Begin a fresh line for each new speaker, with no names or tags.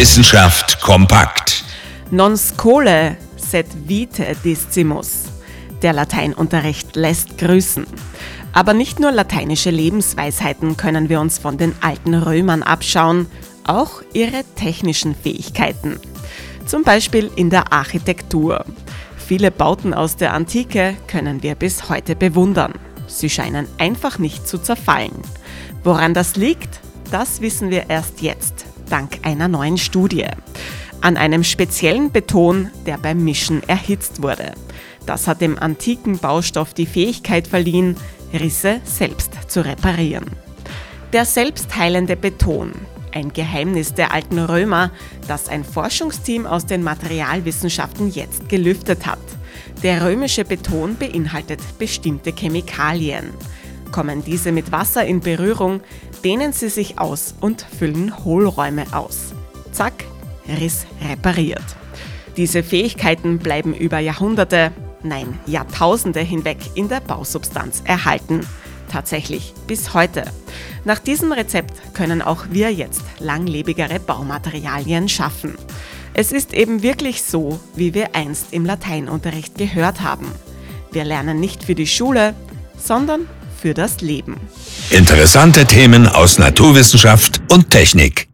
Wissenschaft kompakt.
Non scole sed vitae discimus. Der Lateinunterricht lässt grüßen. Aber nicht nur lateinische Lebensweisheiten können wir uns von den alten Römern abschauen, auch ihre technischen Fähigkeiten. Zum Beispiel in der Architektur. Viele Bauten aus der Antike können wir bis heute bewundern. Sie scheinen einfach nicht zu zerfallen. Woran das liegt, das wissen wir erst jetzt, dank einer neuen Studie. An einem speziellen Beton, der beim Mischen erhitzt wurde. Das hat dem antiken Baustoff die Fähigkeit verliehen, Risse selbst zu reparieren. Der selbstheilende Beton, ein Geheimnis der alten Römer, das ein Forschungsteam aus den Materialwissenschaften jetzt gelüftet hat. Der römische Beton beinhaltet bestimmte Chemikalien. Kommen diese mit Wasser in Berührung, dehnen sie sich aus und füllen Hohlräume aus. Zack, Riss repariert. Diese Fähigkeiten bleiben über Jahrhunderte, nein, Jahrtausende hinweg in der Bausubstanz erhalten. Tatsächlich bis heute. Nach diesem Rezept können auch wir jetzt langlebigere Baumaterialien schaffen. Es ist eben wirklich so, wie wir einst im Lateinunterricht gehört haben. Wir lernen nicht für die Schule, sondern für das Leben.
Interessante Themen aus Naturwissenschaft und Technik.